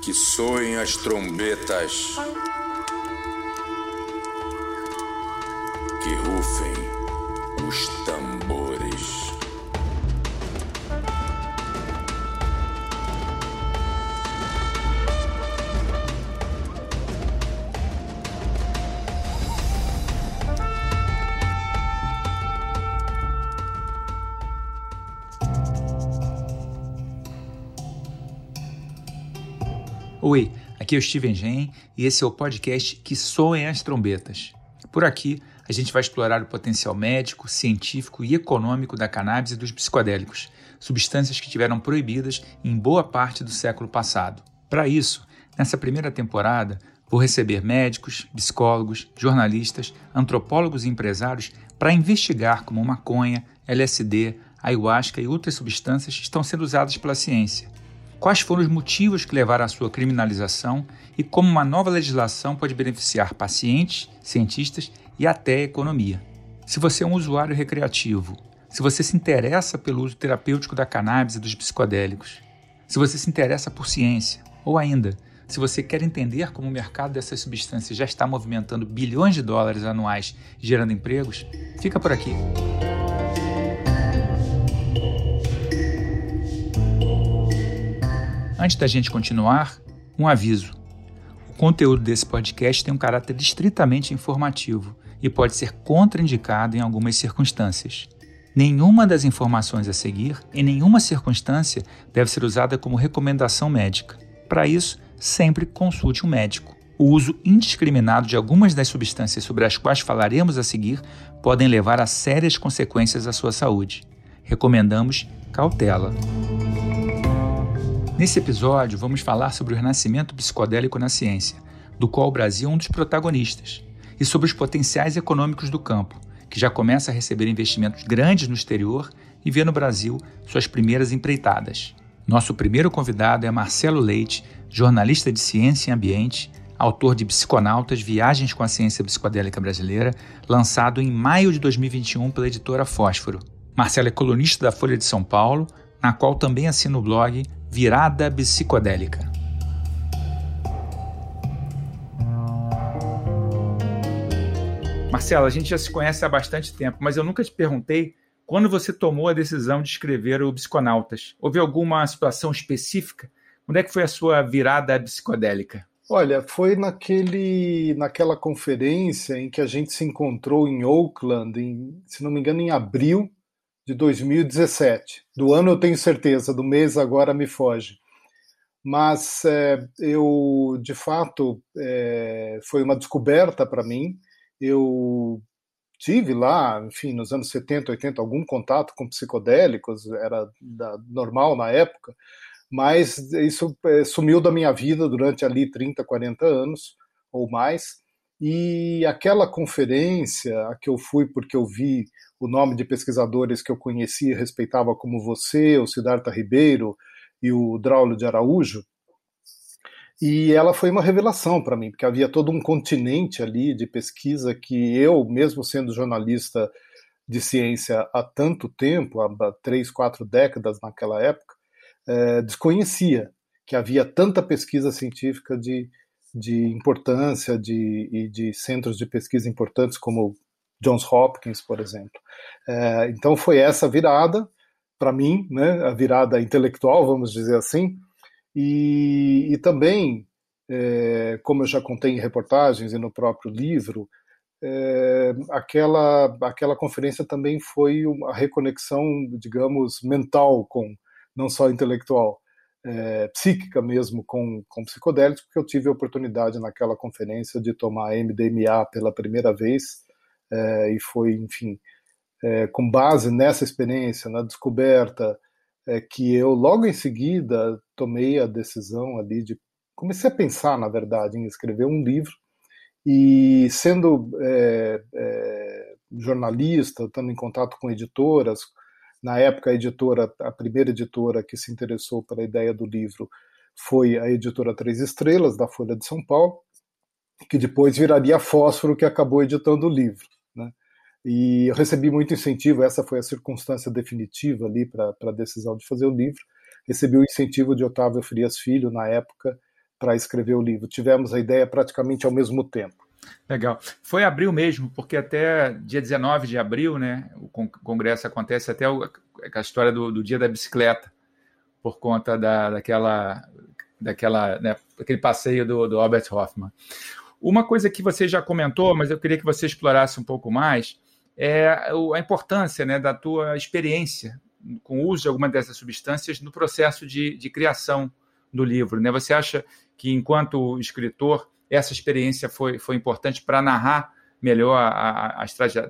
que soem as trombetas, que rufem os tambores. Oi, aqui é o Steven Gen e esse é o podcast Que Soem as Trombetas. Por aqui, a gente vai explorar o potencial médico, científico e econômico da cannabis e dos psicodélicos, substâncias que tiveram proibidas em boa parte do século passado. Para isso, nessa primeira temporada, vou receber médicos, psicólogos, jornalistas, antropólogos e empresários para investigar como maconha, LSD, ayahuasca e outras substâncias estão sendo usadas pela ciência quais foram os motivos que levaram à sua criminalização e como uma nova legislação pode beneficiar pacientes, cientistas e até a economia. Se você é um usuário recreativo, se você se interessa pelo uso terapêutico da cannabis e dos psicodélicos, se você se interessa por ciência, ou ainda, se você quer entender como o mercado dessas substâncias já está movimentando bilhões de dólares anuais gerando empregos, fica por aqui. Antes da gente continuar, um aviso. O conteúdo desse podcast tem um caráter estritamente informativo e pode ser contraindicado em algumas circunstâncias. Nenhuma das informações a seguir, em nenhuma circunstância, deve ser usada como recomendação médica. Para isso, sempre consulte um médico. O uso indiscriminado de algumas das substâncias sobre as quais falaremos a seguir podem levar a sérias consequências à sua saúde. Recomendamos cautela. Nesse episódio, vamos falar sobre o renascimento psicodélico na ciência, do qual o Brasil é um dos protagonistas, e sobre os potenciais econômicos do campo, que já começa a receber investimentos grandes no exterior e vê no Brasil suas primeiras empreitadas. Nosso primeiro convidado é Marcelo Leite, jornalista de ciência e ambiente, autor de Psiconautas Viagens com a Ciência Psicodélica Brasileira, lançado em maio de 2021 pela editora Fósforo. Marcelo é colunista da Folha de São Paulo, na qual também assina o blog Virada Psicodélica. Marcela, a gente já se conhece há bastante tempo, mas eu nunca te perguntei quando você tomou a decisão de escrever o Psiconautas. Houve alguma situação específica? Onde é que foi a sua virada psicodélica? Olha, foi naquele, naquela conferência em que a gente se encontrou em Oakland, em, se não me engano, em abril de 2017. Do ano eu tenho certeza, do mês agora me foge. Mas é, eu, de fato, é, foi uma descoberta para mim. Eu tive lá, enfim, nos anos 70, 80, algum contato com psicodélicos, era da, normal na época, mas isso é, sumiu da minha vida durante ali 30, 40 anos ou mais. E aquela conferência a que eu fui porque eu vi o nome de pesquisadores que eu conhecia e respeitava como você, o Siddhartha Ribeiro e o Draulio de Araújo, e ela foi uma revelação para mim, porque havia todo um continente ali de pesquisa que eu, mesmo sendo jornalista de ciência há tanto tempo, há três, quatro décadas naquela época, é, desconhecia que havia tanta pesquisa científica de, de importância de, e de centros de pesquisa importantes como Johns Hopkins, por exemplo. É, então foi essa virada para mim, né, a virada intelectual, vamos dizer assim, e, e também, é, como eu já contei em reportagens e no próprio livro, é, aquela, aquela conferência também foi uma reconexão, digamos, mental com, não só intelectual, é, psíquica mesmo com, com psicodélicos, porque eu tive a oportunidade naquela conferência de tomar MDMA pela primeira vez, é, e foi, enfim, é, com base nessa experiência, na descoberta, que eu logo em seguida tomei a decisão ali de comecei a pensar, na verdade, em escrever um livro e sendo jornalista, estando em contato com editoras, na época a editora, a primeira editora que se interessou pela ideia do livro foi a editora Três Estrelas da Folha de São Paulo, que depois viraria Fósforo, que acabou editando o livro. Né? E eu recebi muito incentivo, essa foi a circunstância definitiva ali para a decisão de fazer o livro. Recebi o incentivo de Otávio Frias Filho, na época, para escrever o livro. Tivemos a ideia praticamente ao mesmo tempo. Legal. Foi abril mesmo, porque até dia 19 de abril, né, o congresso acontece até a história do, do dia da bicicleta, por conta da, daquela, daquela, né, daquele passeio do, do Albert Hoffman. Uma coisa que você já comentou, mas eu queria que você explorasse um pouco mais, é a importância né, da tua experiência com o uso de alguma dessas substâncias no processo de, de criação do livro. Né? Você acha que, enquanto escritor, essa experiência foi, foi importante para narrar melhor a, a,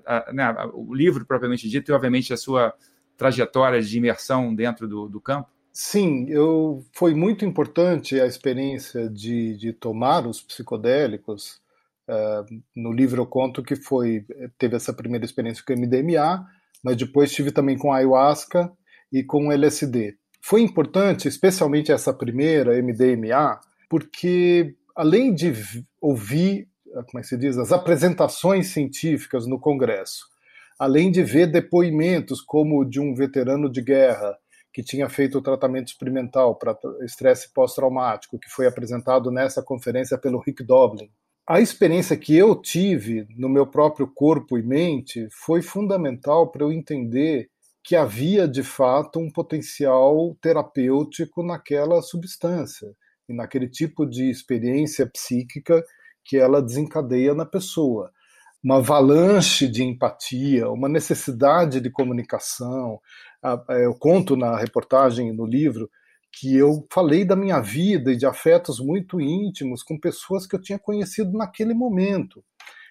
a, né, o livro propriamente dito e, obviamente, a sua trajetória de imersão dentro do, do campo? Sim, eu, foi muito importante a experiência de, de tomar os psicodélicos. Uh, no livro eu conto que foi teve essa primeira experiência com MDMA, mas depois tive também com ayahuasca e com LSD. Foi importante, especialmente essa primeira, MDMA, porque além de ouvir, como é que se diz, as apresentações científicas no Congresso, além de ver depoimentos como de um veterano de guerra que tinha feito o tratamento experimental para estresse pós-traumático, que foi apresentado nessa conferência pelo Rick Doblin. A experiência que eu tive no meu próprio corpo e mente foi fundamental para eu entender que havia de fato um potencial terapêutico naquela substância e naquele tipo de experiência psíquica que ela desencadeia na pessoa uma avalanche de empatia, uma necessidade de comunicação. Eu conto na reportagem, no livro, que eu falei da minha vida e de afetos muito íntimos com pessoas que eu tinha conhecido naquele momento.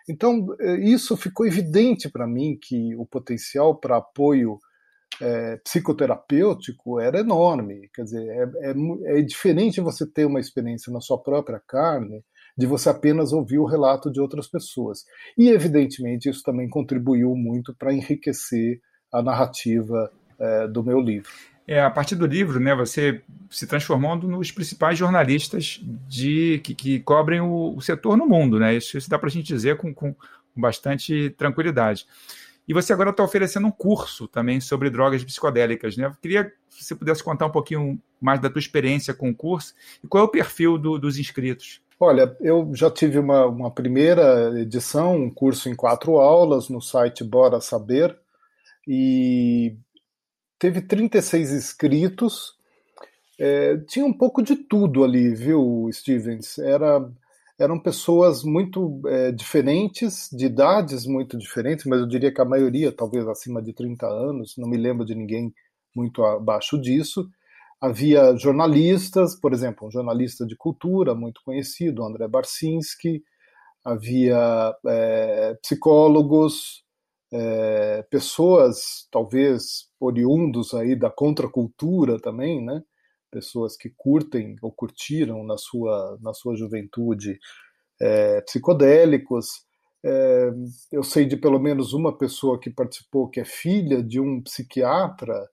Então, é, isso ficou evidente para mim que o potencial para apoio é, psicoterapêutico era enorme. Quer dizer, é, é, é diferente você ter uma experiência na sua própria carne de você apenas ouvir o relato de outras pessoas. E, evidentemente, isso também contribuiu muito para enriquecer a narrativa é, do meu livro. É, a partir do livro, né, você se transformou nos principais jornalistas de, que, que cobrem o, o, setor no mundo. Né? Isso, isso dá para a gente dizer com, com bastante tranquilidade. E você agora está oferecendo um curso também sobre drogas psicodélicas. Né? Eu queria que você pudesse contar um pouquinho mais da tua experiência com o curso e qual é o perfil do, dos inscritos. Olha, eu já tive uma, uma primeira edição, um curso em quatro aulas no site Bora Saber, e teve 36 inscritos. É, tinha um pouco de tudo ali, viu, Stevens? Era, eram pessoas muito é, diferentes, de idades muito diferentes, mas eu diria que a maioria, talvez acima de 30 anos, não me lembro de ninguém muito abaixo disso. Havia jornalistas, por exemplo, um jornalista de cultura muito conhecido, André Barcinski, havia é, psicólogos, é, pessoas talvez oriundos aí da contracultura também, né? Pessoas que curtem ou curtiram na sua na sua juventude é, psicodélicos. É, eu sei de pelo menos uma pessoa que participou que é filha de um psiquiatra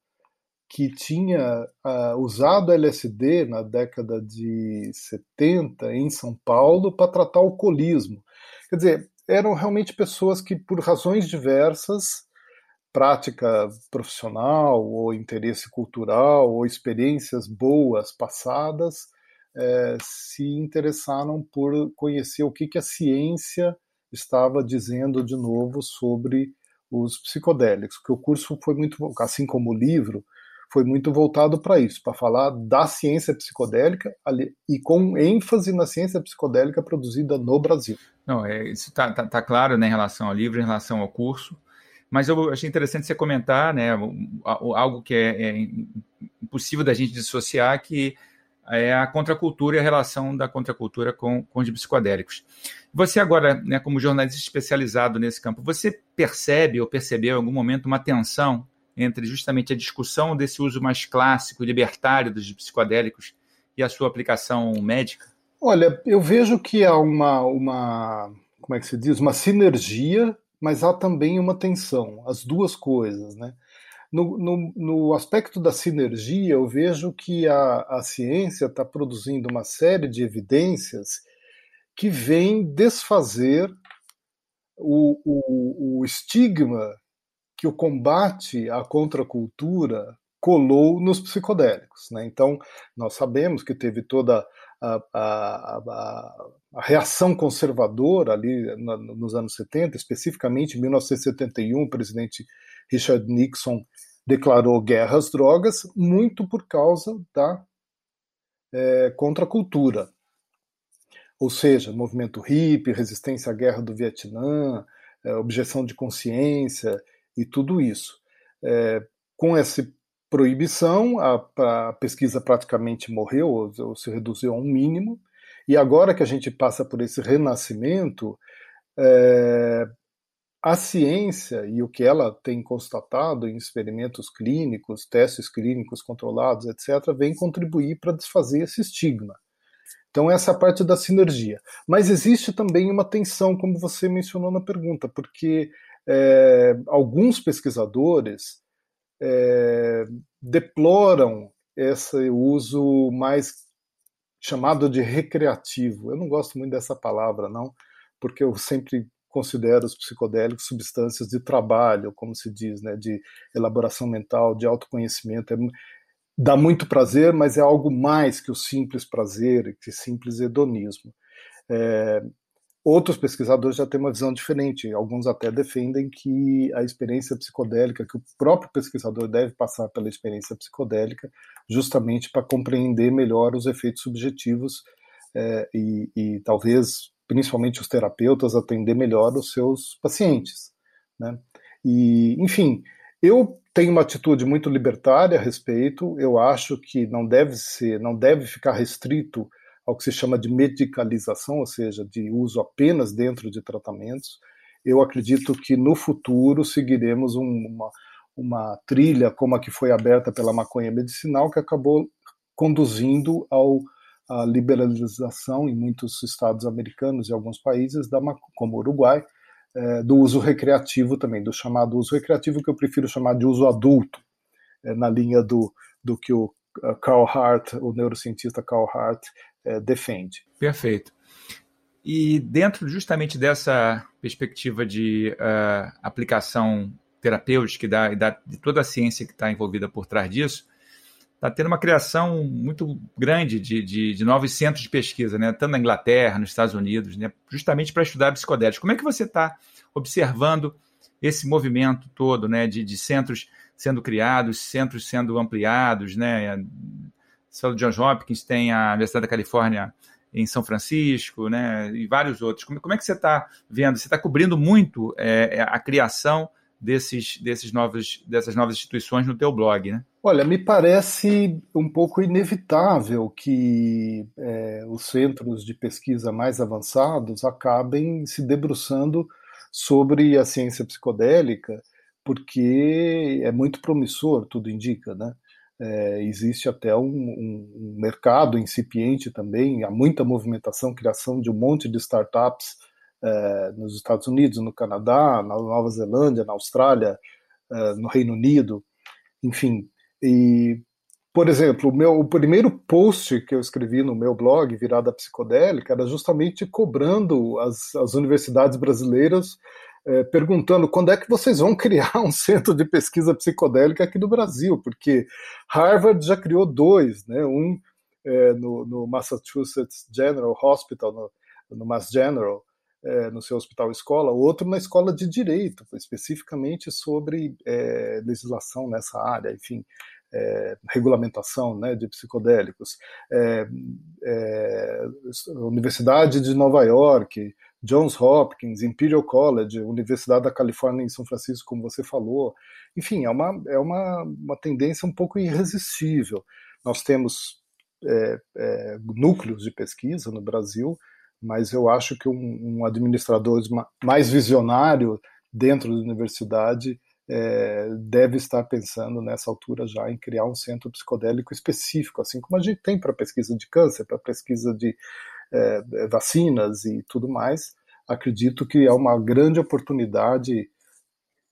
que tinha uh, usado LSD na década de 70 em São Paulo para tratar alcoolismo. Quer dizer, eram realmente pessoas que, por razões diversas, prática profissional ou interesse cultural ou experiências boas passadas, eh, se interessaram por conhecer o que, que a ciência estava dizendo de novo sobre os psicodélicos. Que o curso foi muito, assim como o livro, foi muito voltado para isso, para falar da ciência psicodélica e com ênfase na ciência psicodélica produzida no Brasil. Não, é, isso está tá, tá claro né, em relação ao livro, em relação ao curso, mas eu achei interessante você comentar né, algo que é, é impossível da gente dissociar, que é a contracultura e a relação da contracultura com, com os psicodélicos. Você agora, né, como jornalista especializado nesse campo, você percebe ou percebeu em algum momento uma tensão entre justamente a discussão desse uso mais clássico libertário dos psicodélicos e a sua aplicação médica? Olha, eu vejo que há uma, uma como é que se diz, uma sinergia, mas há também uma tensão, as duas coisas, né? No, no, no aspecto da sinergia, eu vejo que a, a ciência está produzindo uma série de evidências que vem desfazer o, o, o estigma que o combate à contracultura colou nos psicodélicos. Né? Então, nós sabemos que teve toda a, a, a, reação conservadora ali na, nos anos 70, especificamente em 1971, o presidente Richard Nixon declarou guerra às drogas, muito por causa da é, contracultura. Ou seja, movimento hippie, resistência à guerra do Vietnã, é, objeção de consciência e tudo isso. É, com essa proibição, a, a, pesquisa praticamente morreu, ou, ou, se reduziu a um mínimo, e agora que a gente passa por esse renascimento, é, a ciência e o que ela tem constatado em experimentos clínicos, testes clínicos controlados, etc., vem contribuir para desfazer esse estigma. Então, essa é a parte da sinergia. Mas existe também uma tensão, como você mencionou na pergunta, porque é, alguns pesquisadores é, deploram esse uso mais chamado de recreativo. Eu não gosto muito dessa palavra, não, porque eu sempre considero os psicodélicos substâncias de trabalho, como se diz, né, de elaboração mental, de autoconhecimento. É, dá muito prazer, mas é algo mais que o simples prazer, que simples hedonismo. É, outros pesquisadores já têm uma visão diferente. Alguns até defendem que a experiência psicodélica, que o próprio pesquisador deve passar pela experiência psicodélica, justamente para compreender melhor os efeitos subjetivos é, e, e talvez principalmente os terapeutas, atender melhor os seus pacientes. Né? E, enfim, eu tenho uma atitude muito libertária a respeito. Eu acho que não deve ser, não deve ficar restrito ao que se chama de medicalização, ou seja, de uso apenas dentro de tratamentos. Eu acredito que no futuro seguiremos uma, uma trilha como a que foi aberta pela maconha medicinal, que acabou conduzindo ao a liberalização em muitos estados americanos e alguns países, da, como Uruguai, é, do uso recreativo também, do chamado uso recreativo, que eu prefiro chamar de uso adulto, é, na linha do, do que o Carl Hart, o neurocientista Carl Hart, é, defende. Perfeito. E dentro justamente dessa perspectiva de uh, aplicação terapêutica e da, da, de toda a ciência que está envolvida por trás disso, está tendo uma criação muito grande de, de, de, novos centros de pesquisa, né? tanto na Inglaterra, nos Estados Unidos, né? justamente para estudar psicodélicos. Como é que você está observando esse movimento todo né? de, de centros sendo criados, centros sendo ampliados? Né? O Johns Hopkins tem a Universidade da Califórnia em São Francisco, né? e vários outros. Como, como é que você está vendo? Você está cobrindo muito é, a criação desses, desses novos, dessas novas instituições no teu blog, né? Olha, me parece um pouco inevitável que é, os centros de pesquisa mais avançados acabem se debruçando sobre a ciência psicodélica, porque é muito promissor, tudo indica, né? É, existe até um, um, mercado incipiente também, há muita movimentação, criação de um monte de startups é, nos Estados Unidos, no Canadá, na Nova Zelândia, na Austrália, é, no Reino Unido, enfim. E, por exemplo, o, meu, o primeiro post que eu escrevi no meu blog, Virada Psicodélica, era justamente cobrando as, as universidades brasileiras, é, perguntando quando é que vocês vão criar um centro de pesquisa psicodélica aqui no Brasil, porque Harvard já criou dois, né? um é, no, no, Massachusetts General Hospital, no, no Mass General, é, no seu hospital escola, outro na escola de direito, especificamente sobre legislação nessa área, enfim, é, regulamentação né, de psicodélicos. É, é, Universidade de Nova York, Johns Hopkins, Imperial College, Universidade da Califórnia em São Francisco, como você falou. Enfim, é uma, é uma, uma tendência um pouco irresistível. Nós temos é, é, núcleos de pesquisa no Brasil mas eu acho que um, um administrador mais visionário dentro da universidade é, deve estar pensando nessa altura já em criar um centro psicodélico específico, assim como a gente tem para pesquisa de câncer, para pesquisa de é, vacinas e tudo mais. Acredito que é uma grande oportunidade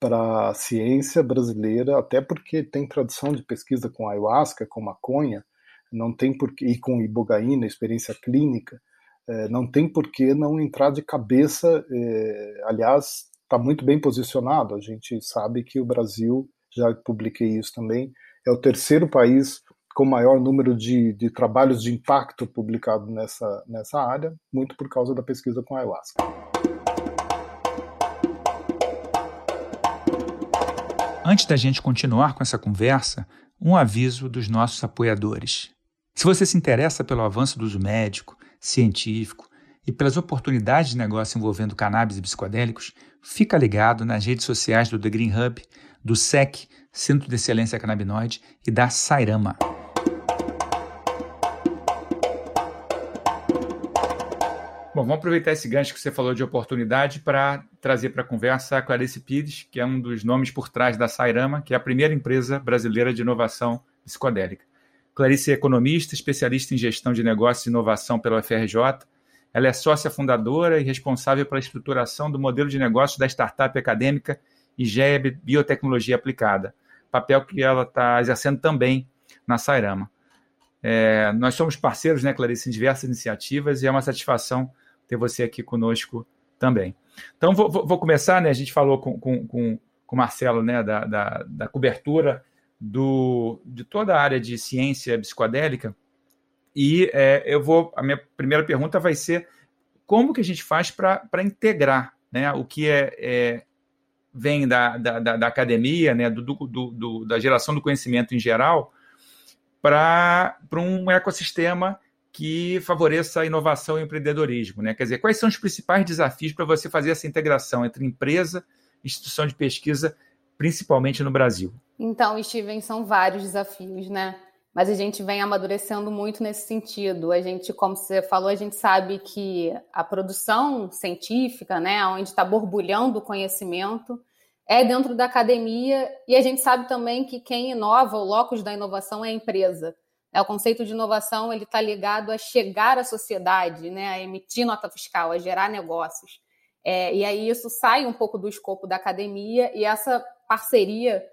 para a ciência brasileira, até porque tem tradição de pesquisa com ayahuasca, com maconha, não tem porque e com ibogaína, experiência clínica é, não tem por que não entrar de cabeça. É, aliás, está muito bem posicionado. A gente sabe que o Brasil, já publiquei isso também, é o terceiro país com maior número de, de trabalhos de impacto publicado nessa, nessa área, muito por causa da pesquisa com a ayahuasca. Antes da gente continuar com essa conversa, um aviso dos nossos apoiadores. Se você se interessa pelo avanço do uso médico, científico e pelas oportunidades de negócio envolvendo cannabis e psicodélicos, fica ligado nas redes sociais do The Green Hub, do SEC, Centro de Excelência Cannabinoide, e da Sairama. Bom, vamos aproveitar esse gancho que você falou de oportunidade para trazer para a conversa a Clarice Pires, que é um dos nomes por trás da Sairama, que é a primeira empresa brasileira de inovação psicodélica. Clarice é economista, especialista em gestão de negócios e inovação pela UFRJ. Ela é sócia fundadora e responsável pela estruturação do modelo de negócio da startup acadêmica IGEA Biotecnologia Aplicada, papel que ela está exercendo também na Sairama. É, nós somos parceiros, né, Clarice, em diversas iniciativas e é uma satisfação ter você aqui conosco também. Então, vou, vou começar, né? A gente falou com, com, com, com o Marcelo, né, da, da, da, cobertura do, de toda a área de ciência psicodélica. E é, eu vou. A minha primeira pergunta vai ser como que a gente faz para integrar né, o que é, é vem da, da, da, academia, né, do, do, do, da geração do conhecimento em geral, para um ecossistema que favoreça a inovação e o empreendedorismo. Né? Quer dizer, quais são os principais desafios para você fazer essa integração entre empresa e instituição de pesquisa, principalmente no Brasil? Então, Steven, são vários desafios, né? Mas a gente vem amadurecendo muito nesse sentido. A gente, como você falou, a gente sabe que a produção científica, né, onde está borbulhando o conhecimento, é dentro da academia, e a gente sabe também que quem inova, o locus da inovação é a empresa. É, o conceito de inovação ele está ligado a chegar à sociedade, né, a emitir nota fiscal, a gerar negócios. É, e aí isso sai um pouco do escopo da academia e essa parceria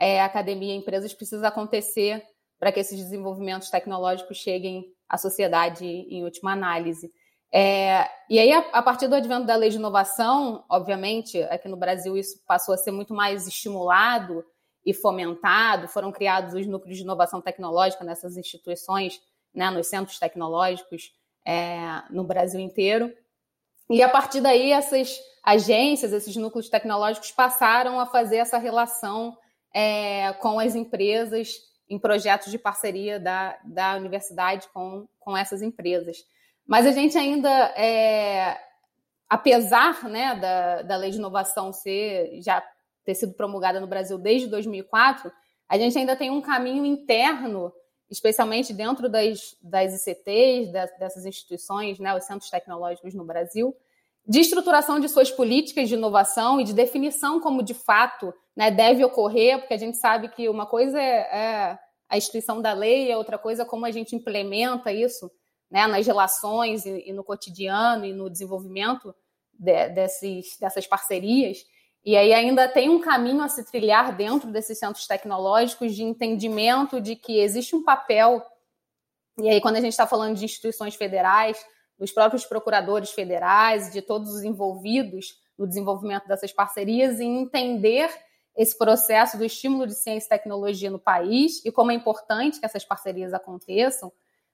é, academia e empresas precisa acontecer para que esses desenvolvimentos tecnológicos cheguem à sociedade em última análise. É, e aí, a, a, partir do advento da lei de inovação, obviamente, aqui no Brasil isso passou a ser muito mais estimulado e fomentado, foram criados os núcleos de inovação tecnológica nessas instituições, né, nos centros tecnológicos é, no Brasil inteiro. E a partir daí, essas agências, esses núcleos tecnológicos passaram a fazer essa relação é, com as empresas em projetos de parceria da, da universidade com, com essas empresas. Mas a gente ainda, é, apesar né, da, da lei de inovação ser já ter sido promulgada no Brasil desde 2004, a gente ainda tem um caminho interno, especialmente dentro das, das ICTs, das, dessas instituições, né, os centros tecnológicos no Brasil, de estruturação de suas políticas de inovação e de definição como de fato né, deve ocorrer, porque a gente sabe que uma coisa é, é a instituição da lei, é outra coisa como a gente implementa isso né, nas relações e, e, no cotidiano e no desenvolvimento de, desses, dessas parcerias. E aí ainda tem um caminho a se trilhar dentro desses centros tecnológicos de entendimento de que existe um papel. E aí, quando a gente está falando de instituições federais, dos próprios procuradores federais, de todos os envolvidos no desenvolvimento dessas parcerias, em entender esse processo do estímulo de ciência e tecnologia no país e como é importante que essas parcerias aconteçam,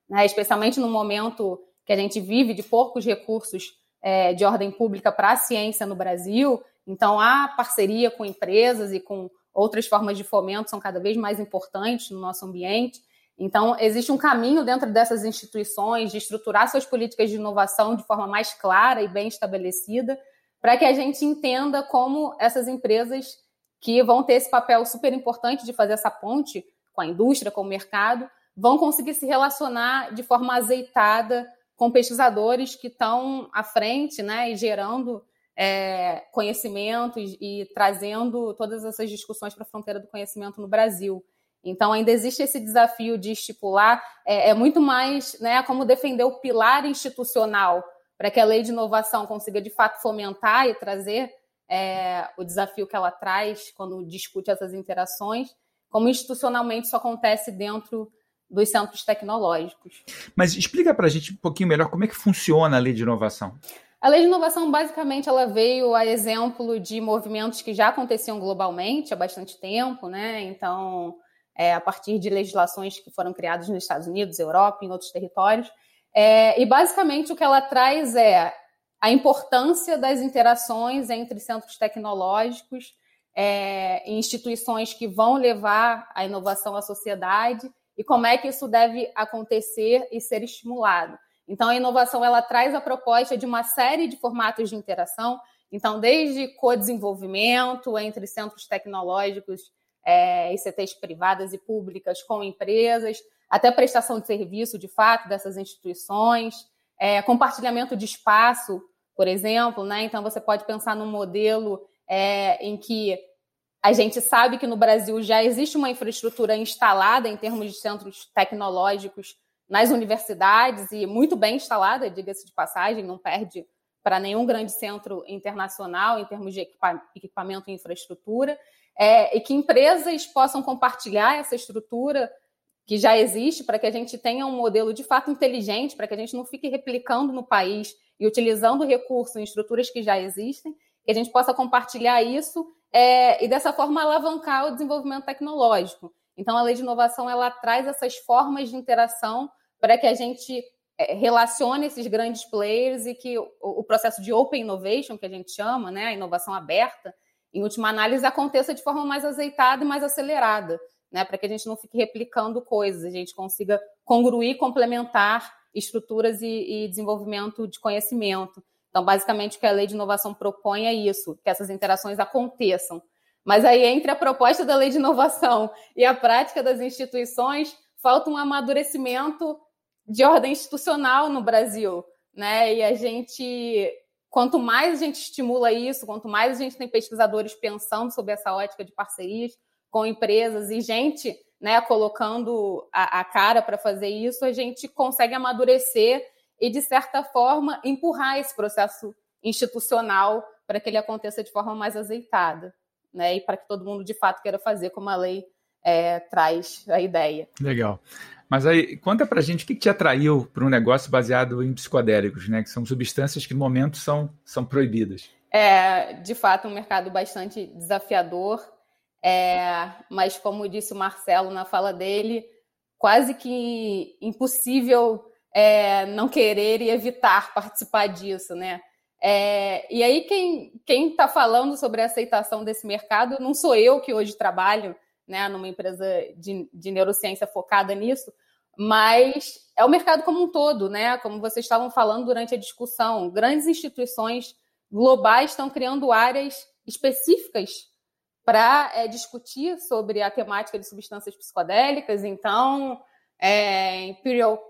né, especialmente no momento que a gente vive de poucos recursos é, de ordem pública para a ciência no Brasil, então, a parceria com empresas e com outras formas de fomento são cada vez mais importantes no nosso ambiente. Então, existe um caminho dentro dessas instituições de estruturar suas políticas de inovação de forma mais clara e bem estabelecida, para que a gente entenda como essas empresas que vão ter esse papel super importante de fazer essa ponte com a indústria, com o mercado, vão conseguir se relacionar de forma azeitada com pesquisadores que estão à frente né, e gerando é, conhecimento e, trazendo todas essas discussões para a fronteira do conhecimento no Brasil. Então, ainda existe esse desafio de estipular, é, é muito mais né, como defender o pilar institucional para que a lei de inovação consiga, de fato, fomentar e trazer é, o desafio que ela traz quando discute essas interações, como institucionalmente isso acontece dentro dos centros tecnológicos. Mas explica para a gente um pouquinho melhor como é que funciona a lei de inovação. A lei de inovação, basicamente, ela veio a exemplo de movimentos que já aconteciam globalmente há bastante tempo, né? Então, é, a partir de legislações que foram criadas nos Estados Unidos, Europa, em outros territórios. É, e basicamente o que ela traz é a importância das interações entre centros tecnológicos é, instituições que vão levar a inovação à sociedade e como é que isso deve acontecer e ser estimulado. Então, a inovação ela traz a proposta de uma série de formatos de interação. Então, desde co-desenvolvimento entre centros tecnológicos é, e CTs privadas e públicas com empresas, até prestação de serviço, de fato, dessas instituições, é, compartilhamento de espaço, por exemplo. Né? Então, você pode pensar num modelo é, em que a gente sabe que no Brasil já existe uma infraestrutura instalada em termos de centros tecnológicos nas universidades e muito bem instalada, diga-se de passagem, não perde para nenhum grande centro internacional em termos de equipamento e infraestrutura, é, e que empresas possam compartilhar essa estrutura que já existe para que a gente tenha um modelo de fato inteligente, para que a gente não fique replicando no país e utilizando recursos em estruturas que já existem, que a gente possa compartilhar isso é, e dessa forma alavancar o desenvolvimento tecnológico. Então, a lei de inovação ela traz essas formas de interação para que a gente relacione esses grandes players e que o, o, processo de open innovation, que a gente chama, né, a inovação aberta, em última análise, aconteça de forma mais azeitada e mais acelerada, né, para que a gente não fique replicando coisas, a gente consiga congruir, complementar estruturas e, e desenvolvimento de conhecimento. Então, basicamente, o que a lei de inovação propõe é isso, que essas interações aconteçam. Mas aí, entre a proposta da lei de inovação e a prática das instituições, falta um amadurecimento de ordem institucional no Brasil, né? E a gente, quanto mais a gente estimula isso, quanto mais a gente tem pesquisadores pensando sobre essa ótica de parcerias com empresas e gente, né, colocando a, a cara para fazer isso, a gente consegue amadurecer e, de certa forma, empurrar esse processo institucional para que ele aconteça de forma mais azeitada, né? E para que todo mundo de fato queira fazer como a lei é, traz a ideia. Legal. Mas aí, conta pra gente o que te atraiu para um negócio baseado em psicodélicos, né? Que são substâncias que no momento são, são proibidas. É, de fato, um mercado bastante desafiador. É, mas como disse o Marcelo na fala dele, quase que impossível é, não querer e evitar participar disso, né? É, e aí, quem está falando sobre a aceitação desse mercado não sou eu que hoje trabalho né, numa empresa de, de neurociência focada nisso, mas é o mercado como um todo, né? Como vocês estavam falando durante a discussão, grandes instituições globais estão criando áreas específicas para é, discutir sobre a temática de substâncias psicodélicas. Então, é, Imperial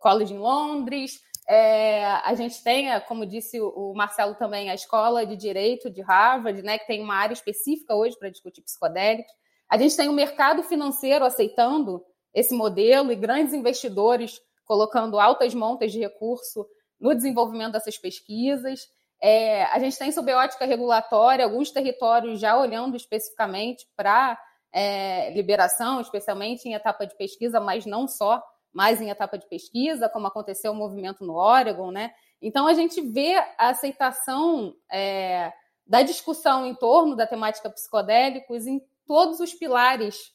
College em Londres. É, a gente tem, como disse o Marcelo também, a Escola de Direito de Harvard, né, que tem uma área específica hoje para discutir psicodélicos. A gente tem o mercado financeiro aceitando esse modelo e grandes investidores colocando altas montas de recurso no desenvolvimento dessas pesquisas. É, a gente tem, sob ótica regulatória, alguns territórios já olhando especificamente para é, liberação, especialmente em etapa de pesquisa, mas não só mais em etapa de pesquisa, como aconteceu o movimento no Oregon, né? Então a gente vê a aceitação é, da discussão em torno da temática psicodélicos em todos os pilares,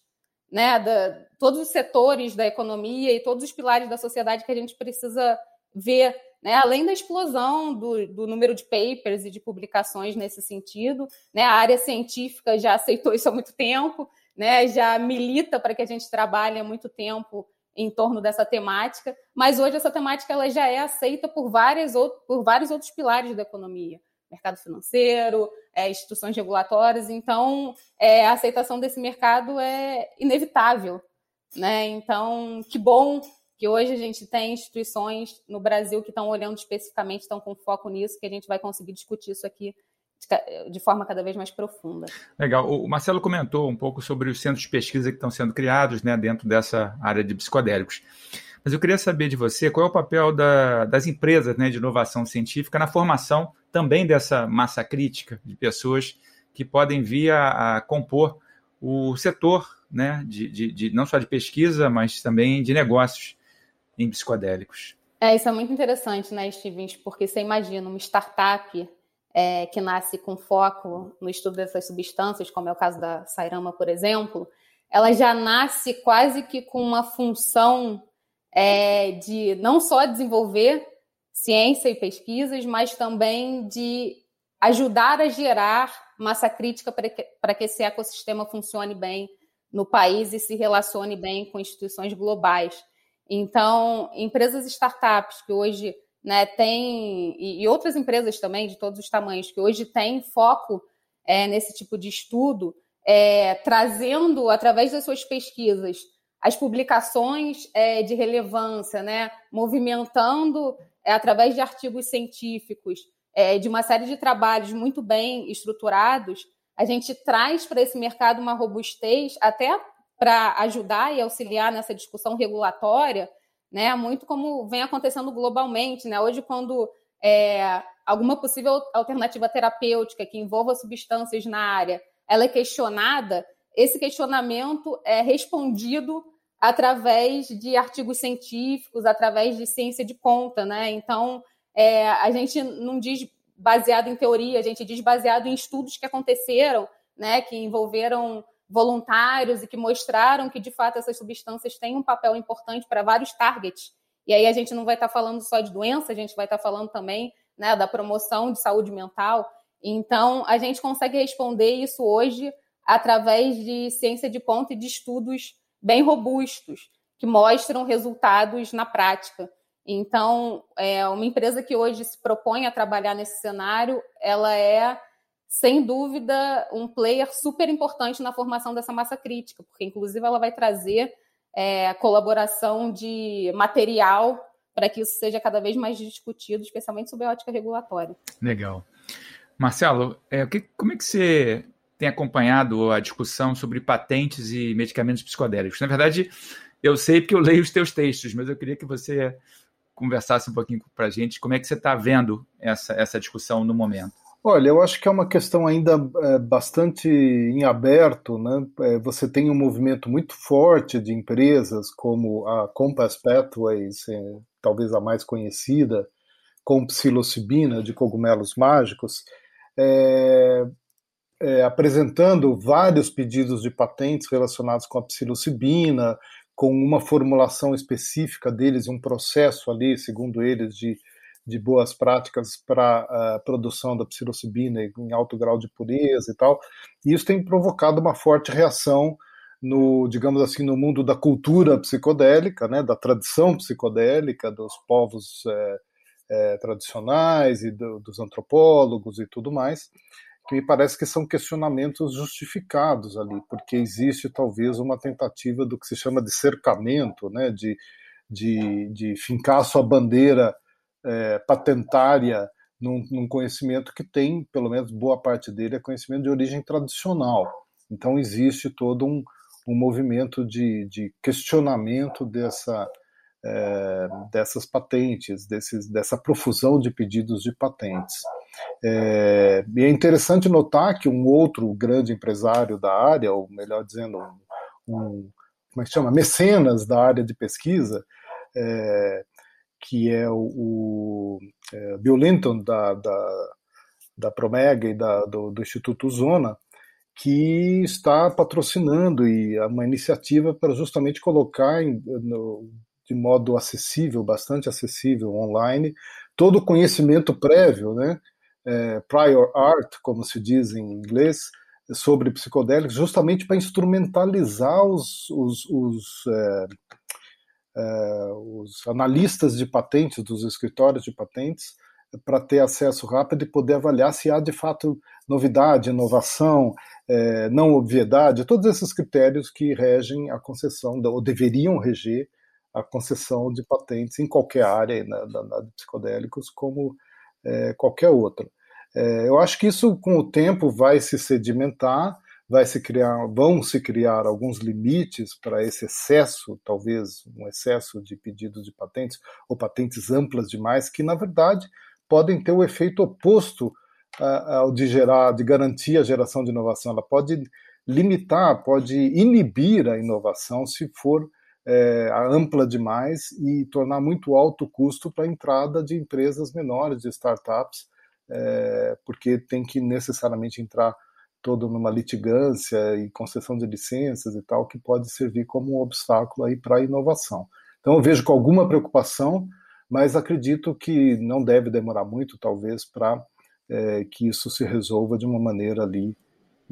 né? Da, todos os setores da economia e todos os pilares da sociedade que a gente precisa ver, né? Além da explosão do, do número de papers e de publicações nesse sentido, né? A área científica já aceitou isso há muito tempo, né? Já milita para que a gente trabalhe há muito tempo em torno dessa temática, mas hoje essa temática ela já é aceita por, várias, por vários outros pilares da economia, mercado financeiro, é, instituições regulatórias, então é, a aceitação desse mercado é inevitável. Né? Então, que bom que hoje a gente tem instituições no Brasil que estão olhando especificamente, estão com foco nisso, que a gente vai conseguir discutir isso aqui de forma cada vez mais profunda. Legal. O Marcelo comentou um pouco sobre os centros de pesquisa que estão sendo criados né, dentro dessa área de psicodélicos. Mas eu queria saber de você qual é o papel da, das empresas né, de inovação científica na formação também dessa massa crítica de pessoas que podem vir a, a compor o setor né, de, de, de, não só de pesquisa, mas também de negócios em psicodélicos. É, isso é muito interessante, né, Stevens? Porque você imagina uma startup é, que nasce com foco no estudo dessas substâncias, como é o caso da Sairama, por exemplo, ela já nasce quase que com uma função é, de não só desenvolver ciência e pesquisas, mas também de ajudar a gerar massa crítica para que, para que esse ecossistema funcione bem no país e se relacione bem com instituições globais. Então, empresas startups que hoje né, têm, e, outras empresas também de todos os tamanhos, que hoje têm foco é, nesse tipo de estudo, é, trazendo, através das suas pesquisas, as publicações é, de relevância, né, movimentando, é, através de artigos científicos, é, de uma série de trabalhos muito bem estruturados, a gente traz para esse mercado uma robustez até para ajudar e auxiliar nessa discussão regulatória, né? Muito como vem acontecendo globalmente, né? Hoje, quando é, alguma possível alternativa terapêutica que envolva substâncias na área, ela é questionada, esse questionamento é respondido através de artigos científicos, através de ciência de conta, né? Então, é, a gente não diz baseado em teoria, a gente diz baseado em estudos que aconteceram, né, que envolveram voluntários e que mostraram que de fato essas substâncias têm um papel importante para vários targets. E aí a gente não vai estar tá falando só de doença, a gente vai estar tá falando também né, da promoção de saúde mental. Então a gente consegue responder isso hoje através de ciência de ponta e de estudos bem robustos que mostram resultados na prática. Então, é uma empresa que hoje se propõe a trabalhar nesse cenário, ela é, sem dúvida, um player super importante na formação dessa massa crítica, porque, inclusive, ela vai trazer é, colaboração de material para que isso seja cada vez mais discutido, especialmente sobre a ótica regulatória. Legal. Marcelo, é, que, como é que você tem acompanhado a discussão sobre patentes e medicamentos psicodélicos? Na verdade, eu sei porque eu leio os teus textos, mas eu queria que você conversasse um pouquinho para a gente como é que você está vendo essa, essa discussão no momento. Olha, eu acho que é uma questão ainda é, bastante em aberto. Né? É, você tem um movimento muito forte de empresas como a Compass Pathways, é, talvez a mais conhecida, com psilocibina de cogumelos mágicos, é, é, apresentando vários pedidos de patentes relacionados com a psilocibina, com uma formulação específica deles, um processo ali, segundo eles, de, de boas práticas para a produção da psilocibina em alto grau de pureza e tal. E isso tem provocado uma forte reação no, digamos assim, no mundo da cultura psicodélica, né, da tradição psicodélica dos povos é, é, tradicionais e do, dos antropólogos e tudo mais que me parece que são questionamentos justificados ali, porque existe talvez uma tentativa do que se chama de cercamento, né, de, de, de fincar sua bandeira é, patentária num, num, conhecimento que tem, pelo menos boa parte dele, é conhecimento de origem tradicional. Então existe todo um, um movimento de, de questionamento dessa, é, dessas patentes, desses, dessa profusão de pedidos de patentes. É, e é interessante notar que um outro grande empresário da área, ou melhor dizendo, um, como é que chama? Mecenas da área de pesquisa, é, que é o, o é, Bill Linton, da, da, da Promega e da, do, do, Instituto Zona, que está patrocinando e uma iniciativa para justamente colocar em, no, de modo acessível, bastante acessível online, todo o conhecimento prévio, né, é, prior art, como se diz em inglês, sobre psicodélicos, justamente para instrumentalizar os, os, os, é, é, os, analistas de patentes, dos escritórios de patentes, para ter acesso rápido e poder avaliar se há de fato novidade, inovação, é, não obviedade, todos esses critérios que regem a concessão, ou deveriam reger a concessão de patentes em qualquer área na de psicodélicos, como é, qualquer outra. É, eu acho que isso, com o tempo, vai se sedimentar, vai se criar, vão se criar alguns limites para esse excesso, talvez um excesso de pedidos de patentes ou patentes amplas demais, que na verdade podem ter o efeito oposto ao de gerar, de garantir a geração de inovação. Ela pode limitar, pode inibir a inovação se for é, ampla demais e tornar muito alto o custo para a entrada de empresas menores, de startups, é, porque tem que necessariamente entrar todo numa litigância e concessão de licenças e tal, que pode servir como um obstáculo aí para a inovação. Então eu vejo com alguma preocupação, mas acredito que não deve demorar muito, talvez, para é, que isso se resolva de uma maneira ali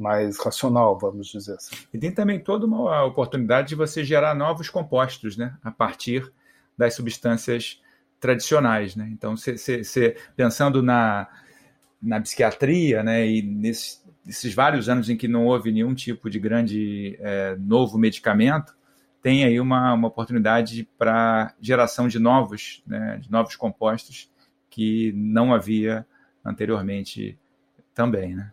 mais racional, vamos dizer assim. E tem também toda uma oportunidade de você gerar novos compostos, né, a partir das substâncias tradicionais, né? Então, cê, cê, cê, pensando na, na psiquiatria, né, e nesses, nesses, vários anos em que não houve nenhum tipo de grande é, novo medicamento, tem aí uma, uma oportunidade para geração de novos, né, de novos compostos que não havia anteriormente também, né?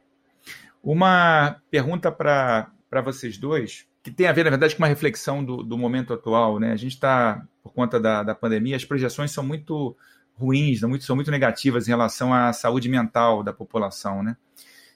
Uma pergunta para vocês dois, que tem a ver, na verdade, com uma reflexão do, do momento atual. Né? A gente está, por conta da, da pandemia, as projeções são muito ruins, muito, são muito negativas em relação à saúde mental da população. Né?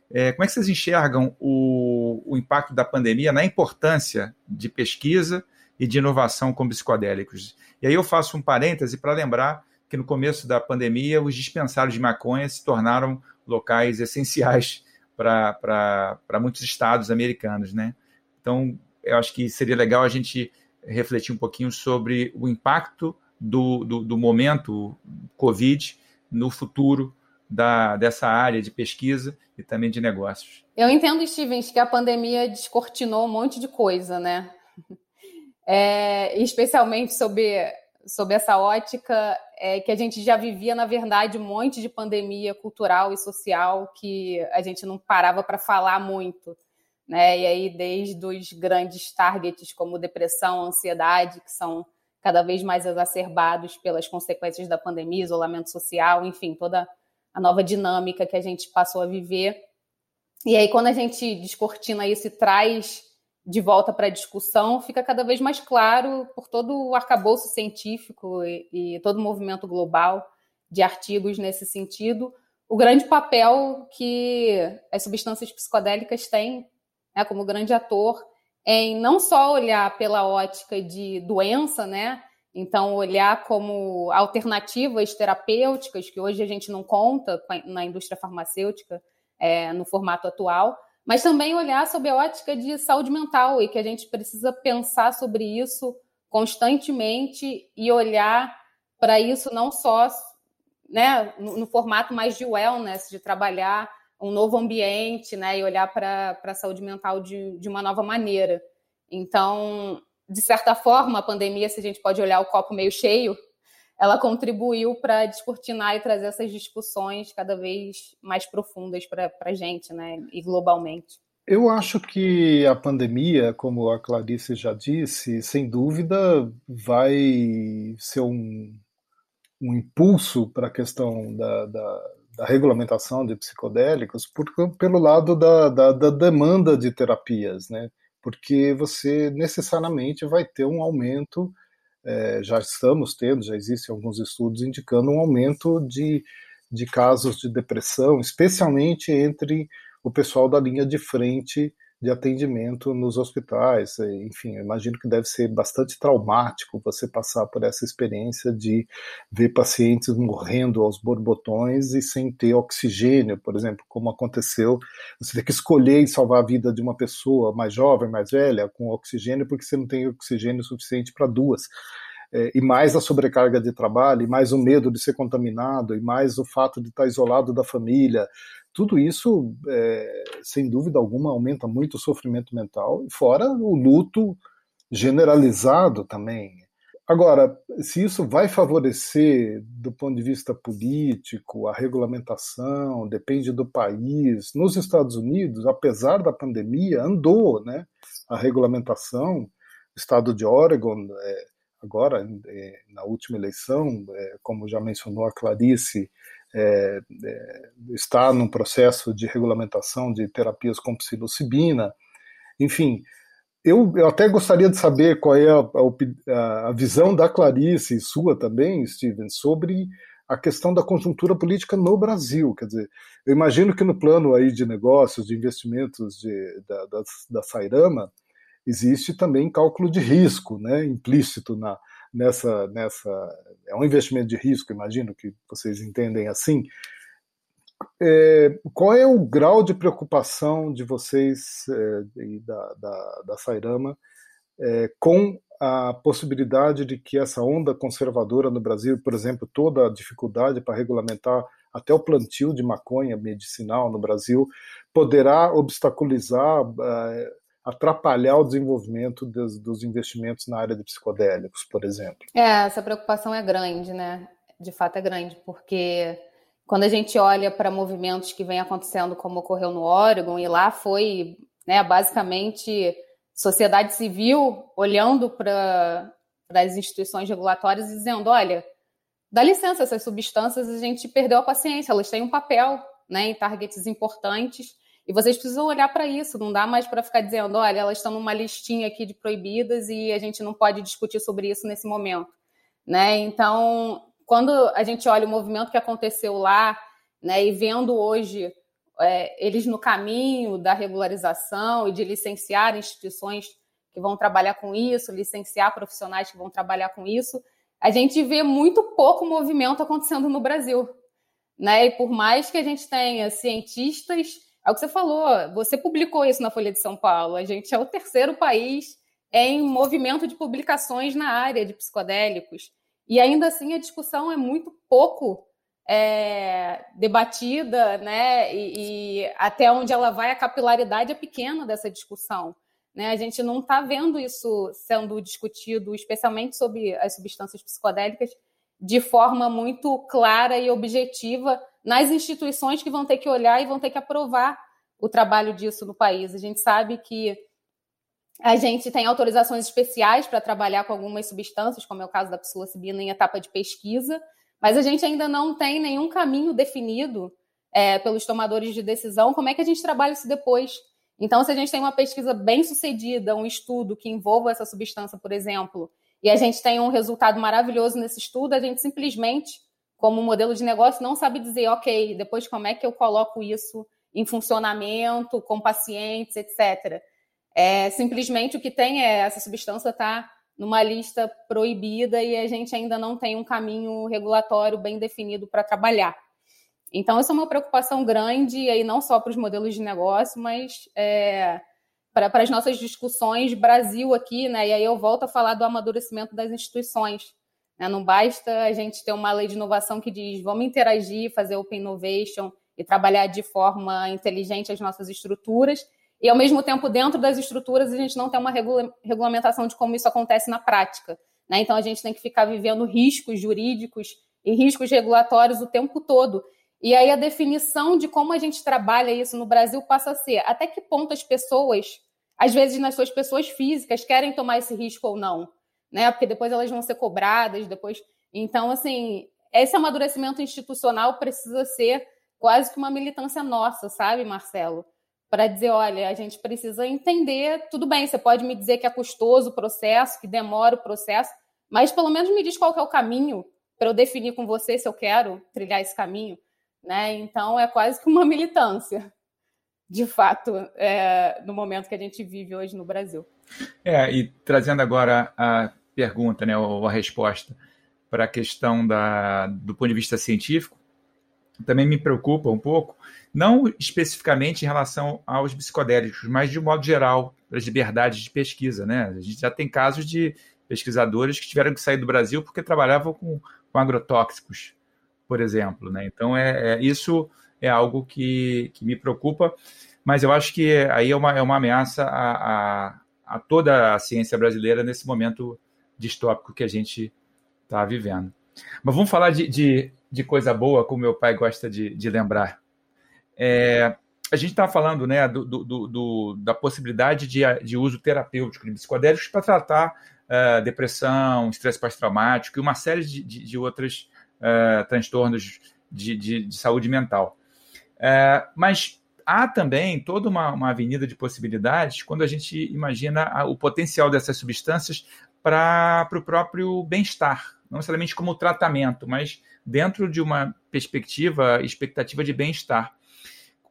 É, como é que vocês enxergam o, o impacto da pandemia na importância de pesquisa e de inovação com psicodélicos? E aí eu faço um parêntese para lembrar que no começo da pandemia os dispensários de maconha se tornaram locais essenciais para muitos estados americanos, né? Então, eu acho que seria legal a gente refletir um pouquinho sobre o impacto do, do, do momento Covid no futuro da, dessa área de pesquisa e também de negócios. Eu entendo, Stevens, que a pandemia descortinou um monte de coisa, né? É, especialmente sobre, sobre essa ótica é, que a gente já vivia, na verdade, um monte de pandemia cultural e social que a gente não parava para falar muito. Né? E aí, desde os grandes targets como depressão, ansiedade, que são cada vez mais exacerbados pelas consequências da pandemia, isolamento social, enfim, toda a nova dinâmica que a gente passou a viver. E aí, quando a gente descortina isso e traz de volta para a discussão, fica cada vez mais claro por todo o arcabouço científico e, e todo o movimento global de artigos nesse sentido, o grande papel que as substâncias psicodélicas têm né, como grande ator em não só olhar pela ótica de doença, né? Então, olhar como alternativas terapêuticas, que hoje a gente não conta na indústria farmacêutica é, no formato atual, mas também olhar sob a ótica de saúde mental e que a gente precisa pensar sobre isso constantemente e olhar para isso não só né, no, no, formato mais de wellness, de trabalhar um novo ambiente né, e olhar para a saúde mental de, de uma nova maneira. Então, de certa forma, a pandemia, se a gente pode olhar o copo meio cheio, ela contribuiu para descortinar e trazer essas discussões cada vez mais profundas para a gente, né, e globalmente. Eu acho que a pandemia, como a Clarice já disse, sem dúvida vai ser um, um impulso para a questão da, da, da, regulamentação de psicodélicos por, pelo lado da, da, da demanda de terapias, né? porque você necessariamente vai ter um aumento é, já estamos tendo, já existem alguns estudos indicando um aumento de, de casos de depressão, especialmente entre o pessoal da linha de frente de atendimento nos hospitais. Enfim, imagino que deve ser bastante traumático você passar por essa experiência de ver pacientes morrendo aos borbotões e sem ter oxigênio, por exemplo, como aconteceu. Você tem que escolher e salvar a vida de uma pessoa mais jovem, mais velha, com oxigênio, porque você não tem oxigênio suficiente para duas. É, e mais a sobrecarga de trabalho, e mais o medo de ser contaminado, e mais o fato de estar isolado da família, tudo isso, é, sem dúvida alguma, aumenta muito o sofrimento mental, fora o luto generalizado também. Agora, se isso vai favorecer do ponto de vista político, a regulamentação, depende do país. Nos Estados Unidos, apesar da pandemia, andou né, a regulamentação. O estado de Oregon, é, agora, é, na última eleição, é, como já mencionou a Clarice, é, é, está num processo de regulamentação de terapias com psilocibina. Enfim, eu, eu até gostaria de saber qual é a, a, a visão da Clarice e sua também, Steven, sobre a questão da conjuntura política no Brasil. Quer dizer, eu imagino que no plano aí de negócios, de investimentos de, da, da, da Sairama, existe também cálculo de risco né, implícito na, nessa, nessa. É um investimento de risco, imagino que vocês entendem assim. é, qual é o grau de preocupação de vocês é, da, da, da Sairama é, com a possibilidade de que essa onda conservadora no Brasil, por exemplo, toda a dificuldade para regulamentar até o plantio de maconha medicinal no Brasil, poderá obstaculizar, é, atrapalhar o desenvolvimento dos, dos investimentos na área de psicodélicos, por exemplo? É, essa preocupação é grande, né? De fato é grande, porque quando a gente olha para movimentos que vêm acontecendo, como ocorreu no Oregon, e lá foi né, basicamente sociedade civil olhando para as instituições regulatórias e dizendo: olha, dá licença, essas substâncias a gente perdeu a paciência, elas têm um papel né, em targets importantes. E vocês precisam olhar para isso, não dá mais para ficar dizendo, olha, elas estão numa listinha aqui de proibidas e a gente não pode discutir sobre isso nesse momento. Né? Então, quando a gente olha o movimento que aconteceu lá, né, e vendo hoje é, eles no caminho da regularização e de licenciar instituições que vão trabalhar com isso, licenciar profissionais que vão trabalhar com isso, a gente vê muito pouco movimento acontecendo no Brasil. Né? E por mais que a gente tenha cientistas, é o que você falou, você publicou isso na Folha de São Paulo, a gente é o terceiro país em movimento de publicações na área de psicodélicos. E ainda assim a discussão é muito pouco é, debatida, né? E, e, até onde ela vai, a capilaridade é pequena dessa discussão. Né? A gente não está vendo isso sendo discutido, especialmente sobre as substâncias psicodélicas, de forma muito clara e objetiva nas instituições que vão ter que olhar e vão ter que aprovar o trabalho disso no país. A gente sabe que a gente tem autorizações especiais para trabalhar com algumas substâncias, como é o caso da psilocibina, em etapa de pesquisa, mas a gente ainda não tem nenhum caminho definido é, pelos tomadores de decisão como é que a gente trabalha isso depois. Então, se a gente tem uma pesquisa bem sucedida, um estudo que envolva essa substância, por exemplo, e a gente tem um resultado maravilhoso nesse estudo, a gente simplesmente, como modelo de negócio, não sabe dizer, ok, depois como é que eu coloco isso em funcionamento, com pacientes, etc. É, simplesmente o que tem é essa substância está numa lista proibida e a gente ainda não tem um caminho regulatório bem definido para trabalhar. Então, essa é uma preocupação grande, aí não só para os modelos de negócio, mas é, para, para as nossas discussões Brasil aqui, né? E aí eu volto a falar do amadurecimento das instituições. Né? Não basta a gente ter uma lei de inovação que diz vamos interagir, fazer open innovation e trabalhar de forma inteligente as nossas estruturas, e ao mesmo tempo dentro das estruturas a gente não tem uma regula regulamentação de como isso acontece na prática. Né? Então a gente tem que ficar vivendo riscos jurídicos e riscos regulatórios o tempo todo. E aí a definição de como a gente trabalha isso no Brasil passa a ser até que ponto as pessoas, às vezes nas suas pessoas físicas, querem tomar esse risco ou não, né? Porque depois elas vão ser cobradas, depois. Então, assim, esse amadurecimento institucional precisa ser quase que uma militância nossa, sabe, Marcelo? para dizer, olha, a gente precisa entender, tudo bem, você pode me dizer que é custoso o processo, que demora o processo, mas pelo menos me diz qual é o caminho para eu definir com você se eu quero trilhar esse caminho, né? Então é quase que uma militância, de fato, é, no momento que a gente vive hoje no Brasil. É, e trazendo agora a pergunta, né, ou a resposta para a questão da, do ponto de vista científico, também me preocupa um pouco, não especificamente em relação aos psicodélicos, mas de um modo geral, as liberdades de pesquisa. Né? A gente já tem casos de pesquisadores que tiveram que sair do Brasil porque trabalhavam com, com agrotóxicos, por exemplo. Né? Então, é, é, isso é algo que, que me preocupa, mas eu acho que aí é uma, é uma ameaça a, a, a toda a ciência brasileira nesse momento distópico que a gente está vivendo. Mas vamos falar de, de de coisa boa, como meu pai gosta de, de lembrar. É, a gente está falando né, do, do, do, da possibilidade de, de uso terapêutico de psicodélicos para tratar uh, depressão, estresse pós-traumático e uma série de, de, de outros uh, transtornos de, de, de, saúde mental. Uh, mas há também toda uma, uma avenida de possibilidades quando a gente imagina o potencial dessas substâncias para o próprio bem-estar, não necessariamente como tratamento, mas dentro de uma perspectiva, expectativa de bem-estar.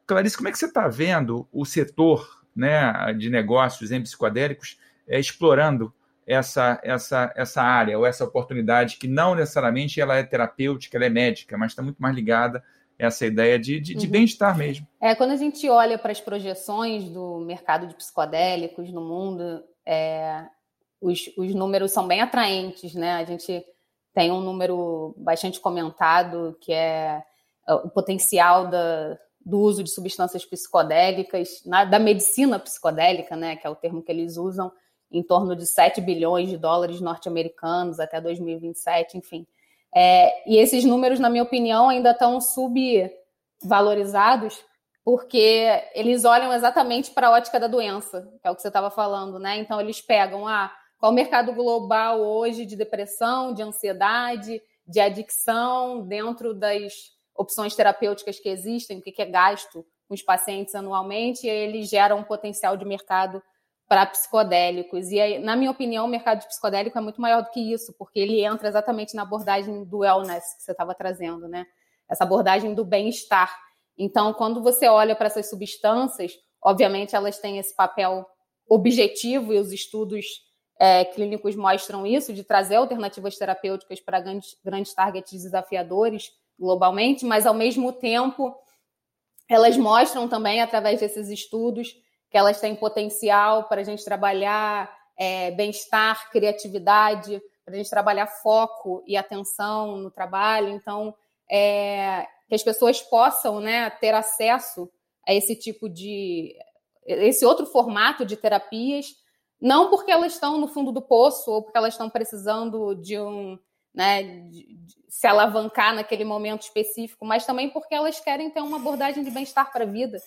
Clarice, como é que você está vendo o setor né, de negócios em psicodélicos é, explorando essa, essa, essa área ou essa oportunidade que não necessariamente ela é terapêutica, ela é médica, mas está muito mais ligada essa ideia de, de, de uhum. bem-estar mesmo. É, quando a gente olha para as projeções do mercado de psicodélicos no mundo, é, os, os números são bem atraentes, né? A gente tem um número bastante comentado que é, é o potencial da, do uso de substâncias psicodélicas, na, da medicina psicodélica, né, que é o termo que eles usam, em torno de 7 bilhões de dólares norte-americanos até 2027, enfim. É, e esses números, na minha opinião, ainda estão subvalorizados, porque eles olham exatamente para a ótica da doença, que é o que você estava falando, né? Então, eles pegam ah, qual o mercado global hoje de depressão, de ansiedade, de adicção, dentro das opções terapêuticas que existem, o que é gasto com os pacientes anualmente, e ele gera um potencial de mercado para psicodélicos. E, aí, na minha opinião, o mercado de psicodélico é muito maior do que isso, porque ele entra exatamente na abordagem do wellness que você estava trazendo, né? Essa abordagem do bem-estar. Então, quando você olha para essas substâncias, obviamente elas têm esse papel objetivo e os estudos é, clínicos mostram isso, de trazer alternativas terapêuticas para grandes, grandes targets desafiadores, globalmente, mas ao mesmo tempo elas mostram também, através desses estudos, que elas têm potencial para a gente trabalhar é, bem-estar, criatividade, para a gente trabalhar foco e atenção no trabalho. Então, é, que as pessoas possam né, ter acesso a esse tipo de. esse outro formato de terapias, não porque elas estão no fundo do poço ou porque elas estão precisando de um né, de, se alavancar naquele momento específico, mas também porque elas querem ter uma abordagem de bem-estar para a vida,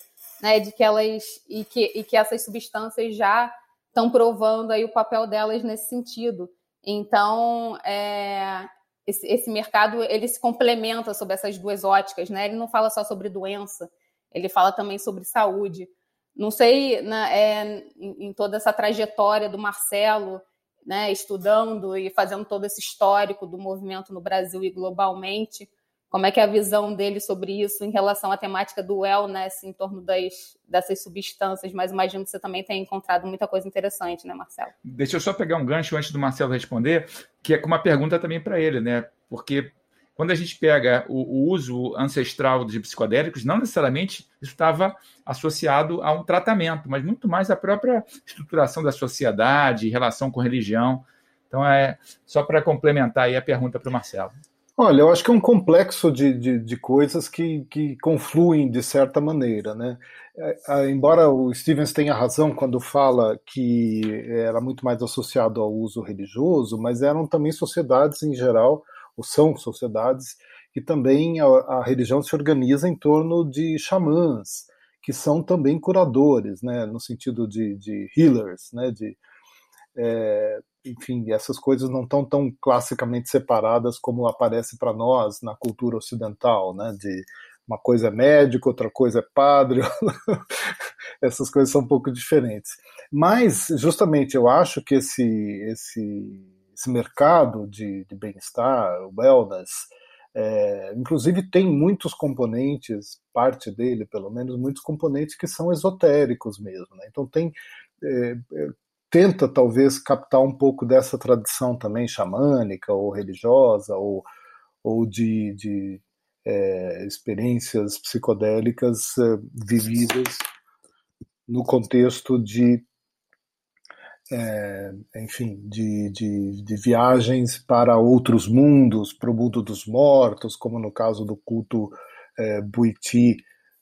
né, de que elas e que, e que essas substâncias já estão provando aí o papel delas nesse sentido. Então, é, esse, esse, mercado ele se complementa sobre essas duas óticas, né? Ele não fala só sobre doença, ele fala também sobre saúde. Não sei, né, é, em, toda essa trajetória do Marcelo, né, estudando e fazendo todo esse histórico do movimento no Brasil e globalmente. Como é que é a visão dele sobre isso em relação à temática do wellness em torno das, dessas substâncias? Mas imagino que você também tenha encontrado muita coisa interessante, né, Marcelo? Deixa eu só pegar um gancho antes do Marcelo responder, que é com uma pergunta também para ele, né? Porque quando a gente pega o, o, uso ancestral de psicodélicos, não necessariamente isso estava associado a um tratamento, mas muito mais à própria estruturação da sociedade, relação com religião. Então, é só para complementar aí a pergunta para o Marcelo. Olha, eu acho que é um complexo de, de, de, coisas que, que confluem de certa maneira. Né? É, é, embora o Stevens tenha razão quando fala que era muito mais associado ao uso religioso, mas eram também sociedades em geral ou são sociedades que também a, a religião se organiza em torno de xamãs, que são também curadores, né, no sentido de, de healers, né, de, é, enfim, essas coisas não estão tão classicamente separadas como aparece para nós na cultura ocidental, né, de uma coisa é médico, outra coisa é padre, essas coisas são um pouco diferentes. Mas, justamente, eu acho que esse, esse esse mercado de, de bem-estar, o wellness, é, inclusive tem muitos componentes, parte dele pelo menos, muitos componentes que são esotéricos mesmo. Né? Então tem é, é, tenta talvez captar um pouco dessa tradição também xamânica ou religiosa ou, ou de, de é, experiências psicodélicas é, vividas no contexto de é, enfim, de, de, de, viagens para outros mundos, para o mundo dos mortos, como no caso do culto é, Buiti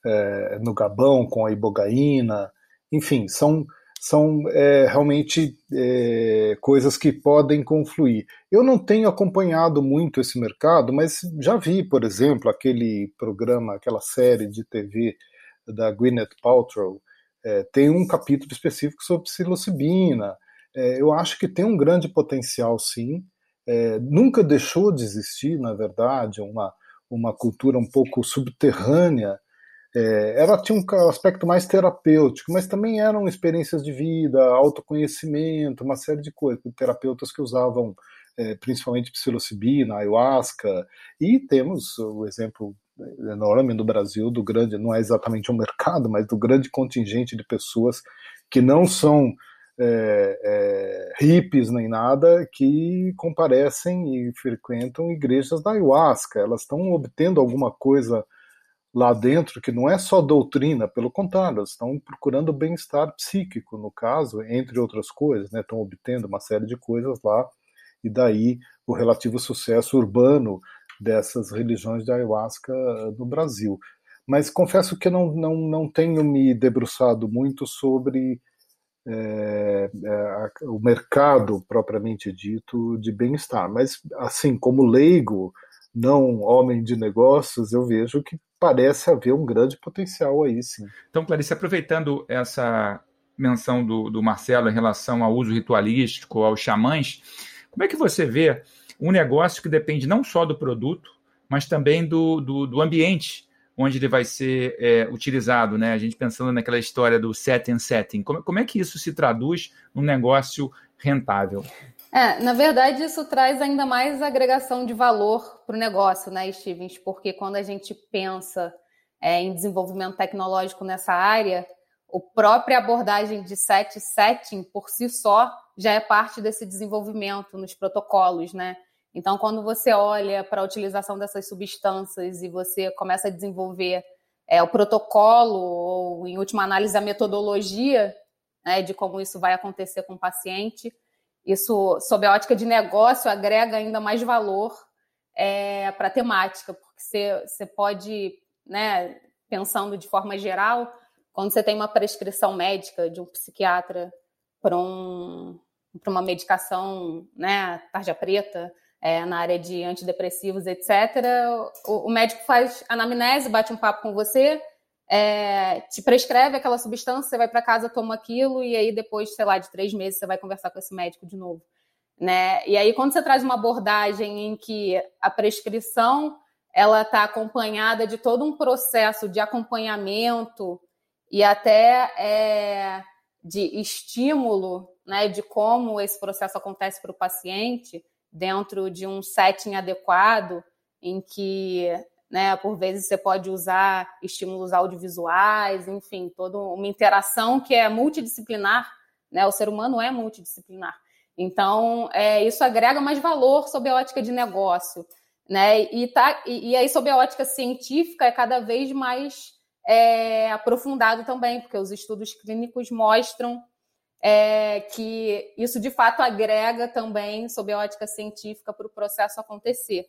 é, no Gabão, com a ibogaína. Enfim, são, são é, realmente é, coisas que podem confluir. Eu não tenho acompanhado muito esse mercado, mas já vi, por exemplo, aquele programa, aquela série de TV da Gwyneth Paltrow, é, tem um capítulo específico sobre psilocibina. É, eu acho que tem um grande potencial, sim. É, nunca deixou de existir, na verdade, uma, uma cultura um pouco subterrânea. É, ela tinha um aspecto mais terapêutico, mas também eram experiências de vida, autoconhecimento, uma série de coisas. Terapeutas que usavam é, principalmente psilocibina, ayahuasca, e temos o exemplo enorme no Brasil do grande, não é exatamente um mercado, mas do grande contingente de pessoas que não são é, é, hippies nem nada que comparecem e frequentam igrejas da ayahuasca. Elas estão obtendo alguma coisa lá dentro que não é só doutrina, pelo contrário, elas estão procurando bem-estar psíquico, no caso, entre outras coisas, né? estão obtendo uma série de coisas lá, e daí o relativo sucesso urbano dessas religiões de ayahuasca no Brasil. Mas confesso que não, não, não tenho me debruçado muito sobre é, é, o mercado propriamente dito de bem-estar. Mas, assim, como leigo, não homem de negócios, eu vejo que parece haver um grande potencial aí, sim. Então, Clarice, aproveitando essa menção do, do Marcelo em relação ao uso ritualístico, aos xamãs, como é que você vê um negócio que depende não só do produto, mas também do, do, do ambiente onde ele vai ser é, utilizado, né? A gente pensando naquela história do set and setting. Como, como é que isso se traduz num negócio rentável? É, na verdade, isso traz ainda mais agregação de valor para o negócio, né, Stevens? Porque quando a gente pensa é, em desenvolvimento tecnológico nessa área, a própria abordagem de set setting por si só já é parte desse desenvolvimento nos protocolos, né? Então, quando você olha para a utilização dessas substâncias e você começa a desenvolver é, o protocolo, ou, em última análise, a metodologia né, de como isso vai acontecer com o paciente, isso, sob a ótica de negócio, agrega ainda mais valor é, para a temática, porque você, você pode, né, pensando de forma geral, quando você tem uma prescrição médica de um psiquiatra para um, uma medicação, né, tarja preta, é, na área de antidepressivos, etc., o, o, médico faz anamnese, bate um papo com você, é, te prescreve aquela substância, você vai para casa, toma aquilo, e aí depois, sei lá, de três meses, você vai conversar com esse médico de novo. Né? E aí, quando você traz uma abordagem em que a prescrição ela está acompanhada de todo um processo de acompanhamento e até é, de estímulo né, de como esse processo acontece para o paciente, dentro de um setting adequado, em que, né, por vezes você pode usar estímulos audiovisuais, enfim, toda uma interação que é multidisciplinar, né? O ser humano é multidisciplinar. Então, é, isso agrega mais valor sob a ótica de negócio, né? E, tá, e, e aí, sob a ótica científica, é cada vez mais é, aprofundado também, porque os estudos clínicos mostram é, que isso de fato agrega também, sob a ótica científica, para o processo acontecer.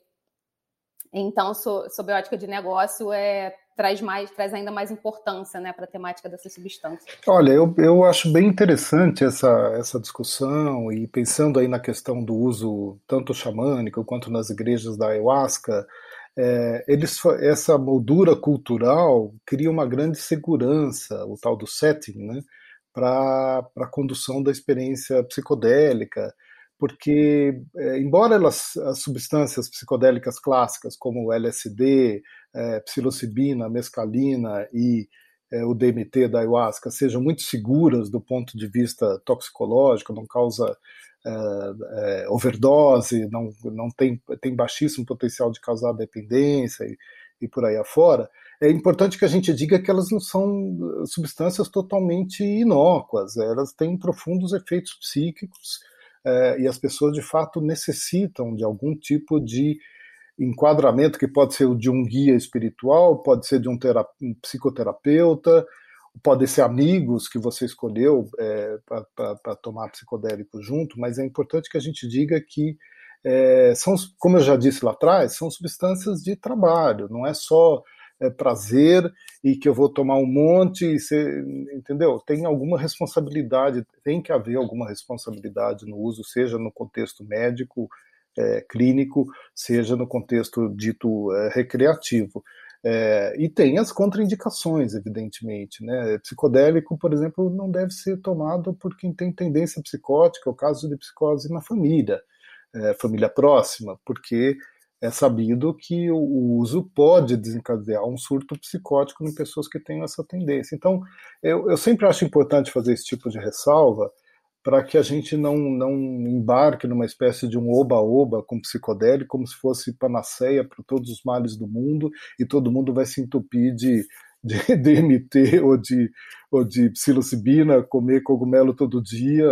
Então, so, sob a ótica de negócio, é, traz, mais, traz ainda mais importância né, para a temática dessa substância. Olha, eu, eu acho bem interessante essa, essa discussão e pensando aí na questão do uso tanto xamânico quanto nas igrejas da ayahuasca, é, eles, essa moldura cultural cria uma grande segurança, o tal do setting, né? para a condução da experiência psicodélica, porque, é, embora elas, as substâncias psicodélicas clássicas, como LSD, é, psilocibina, mescalina e é, o DMT da ayahuasca, sejam muito seguras do ponto de vista toxicológico, não causa é, é, overdose, não, não tem, tem baixíssimo potencial de causar dependência e, e por aí afora, é importante que a gente diga que elas não são substâncias totalmente inócuas, elas têm profundos efeitos psíquicos é, e as pessoas de fato necessitam de algum tipo de enquadramento que pode ser de um guia espiritual, pode ser de um, um psicoterapeuta, pode ser amigos que você escolheu é, para tomar psicodélico junto, mas é importante que a gente diga que é, são, como eu já disse lá atrás, são substâncias de trabalho, não é só é, prazer e que eu vou tomar um monte, e ser, entendeu? Tem alguma responsabilidade, tem que haver alguma responsabilidade no uso, seja no contexto médico, é, clínico, seja no contexto dito é, recreativo. É, e tem as contraindicações, evidentemente. Né? Psicodélico, por exemplo, não deve ser tomado por quem tem tendência psicótica, o caso de psicose na família, é, família próxima, porque é sabido que o uso pode desencadear um surto psicótico em pessoas que têm essa tendência. Então, eu, eu sempre acho importante fazer esse tipo de ressalva para que a gente não, não embarque numa espécie de um oba-oba com psicodélico, como se fosse panaceia para todos os males do mundo e todo mundo vai se entupir de, de DMT ou de, ou de psilocibina, comer cogumelo todo dia.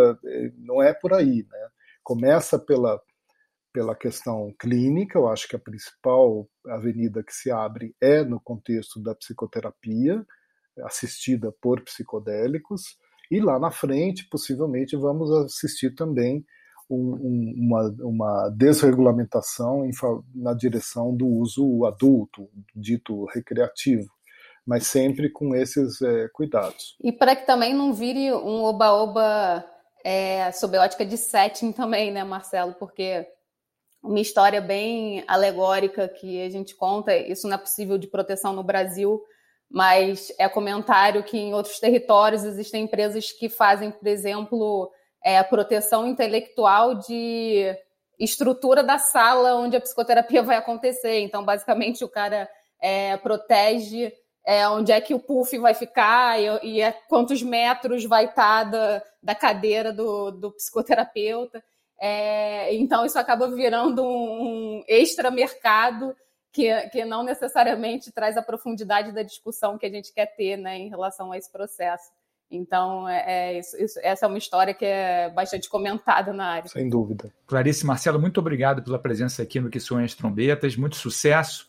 Não é por aí, né? Começa pela pela questão clínica, eu acho que a principal avenida que se abre é no contexto da psicoterapia, assistida por psicodélicos, e lá na frente, possivelmente, vamos assistir também um, um, uma, uma, desregulamentação em, na direção do uso adulto, dito recreativo, mas sempre com esses é, cuidados. E para que também não vire um oba-oba é, sob a ótica de setting também, né, Marcelo? Porque uma história bem alegórica que a gente conta, isso não é possível de proteção no Brasil, mas é comentário que em outros territórios existem empresas que fazem, por exemplo, é, proteção intelectual de estrutura da sala onde a psicoterapia vai acontecer. Então, basicamente, o cara é, protege é, onde é que o puff vai ficar e, e é, quantos metros vai estar da, da cadeira do, do psicoterapeuta. É, então, isso acaba virando um, um extra mercado que, que não necessariamente traz a profundidade da discussão que a gente quer ter né, em relação a esse processo. Então, é, é isso, isso, essa é uma história que é bastante comentada na área. Sem dúvida. Clarice Marcelo, muito obrigado pela presença aqui no Que Sonham as Trombetas, muito sucesso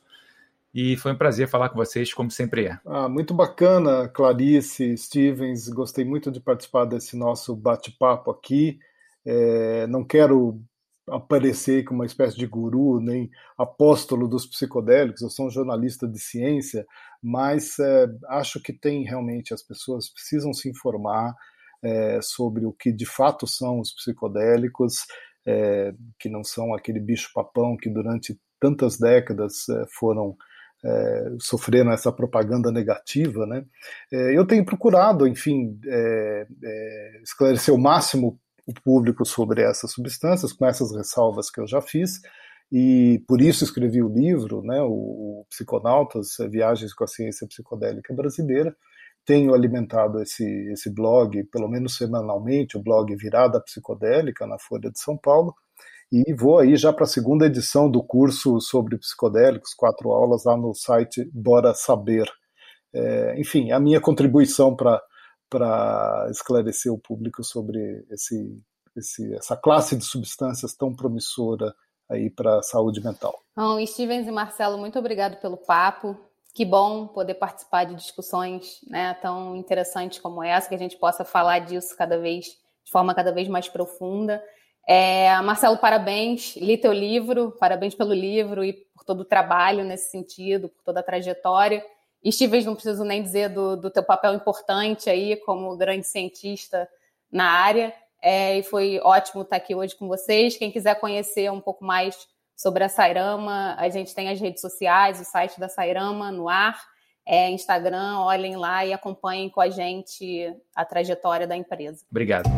e foi um prazer falar com vocês, como sempre é. Ah, muito bacana, Clarice, Stevens, gostei muito de participar desse nosso bate-papo aqui. É, não quero aparecer como uma espécie de guru, nem apóstolo dos psicodélicos, eu sou um jornalista de ciência, mas é, acho que tem realmente, as pessoas precisam se informar é, sobre o que de fato são os psicodélicos, é, que não são aquele bicho-papão que durante tantas décadas foram é, essa propaganda negativa, né? É, eu tenho procurado, enfim, é, esclarecer o máximo o público sobre essas substâncias, com essas ressalvas que eu já fiz, e por isso escrevi o livro, né, o, Psiconautas, Viagens com a Ciência Psicodélica Brasileira. Tenho alimentado esse, esse blog, pelo menos semanalmente, o blog Virada Psicodélica, na Folha de São Paulo, e vou aí já para a segunda edição do curso sobre psicodélicos, quatro aulas lá no site Bora Saber. É, enfim, a minha contribuição para esclarecer o público sobre esse, esse, essa classe de substâncias tão promissora aí para a saúde mental. Bom, Stevens e Marcelo, muito obrigado pelo papo. Que bom poder participar de discussões né, tão interessantes como essa, que a gente possa falar disso cada vez de forma cada vez mais profunda. É, Marcelo, parabéns, li teu livro, parabéns pelo livro e por todo o trabalho nesse sentido, por toda a trajetória. E não preciso nem dizer do, do teu papel importante aí como grande cientista na área. É, e foi ótimo estar aqui hoje com vocês. Quem quiser conhecer um pouco mais sobre a Sairama, a gente tem as redes sociais, o site da Sairama no ar, é, Instagram, olhem lá e acompanhem com a gente a trajetória da empresa. Obrigado.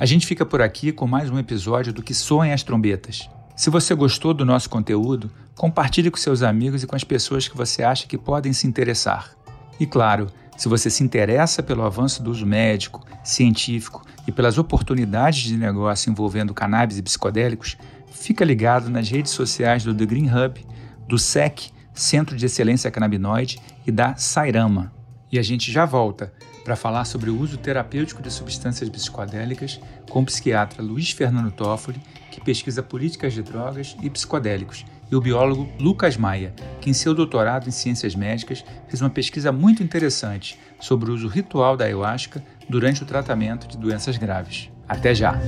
A gente fica por aqui com mais um episódio do Que Soem as Trombetas. Se você gostou do nosso conteúdo, compartilhe com seus amigos e com as pessoas que você acha que podem se interessar. E claro, se você se interessa pelo avanço do uso médico, científico e pelas oportunidades de negócio envolvendo cannabis e psicodélicos, fica ligado nas redes sociais do The Green Hub, do SEC, Centro de Excelência Cannabinoide, e da Sairama. E a gente já volta para falar sobre o uso terapêutico de substâncias psicodélicas com o psiquiatra Luiz Fernando Toffoli, que pesquisa políticas de drogas e psicodélicos, e o biólogo Lucas Maia, que em seu doutorado em ciências médicas fez uma pesquisa muito interessante sobre o uso ritual da ayahuasca durante o tratamento de doenças graves. Até já!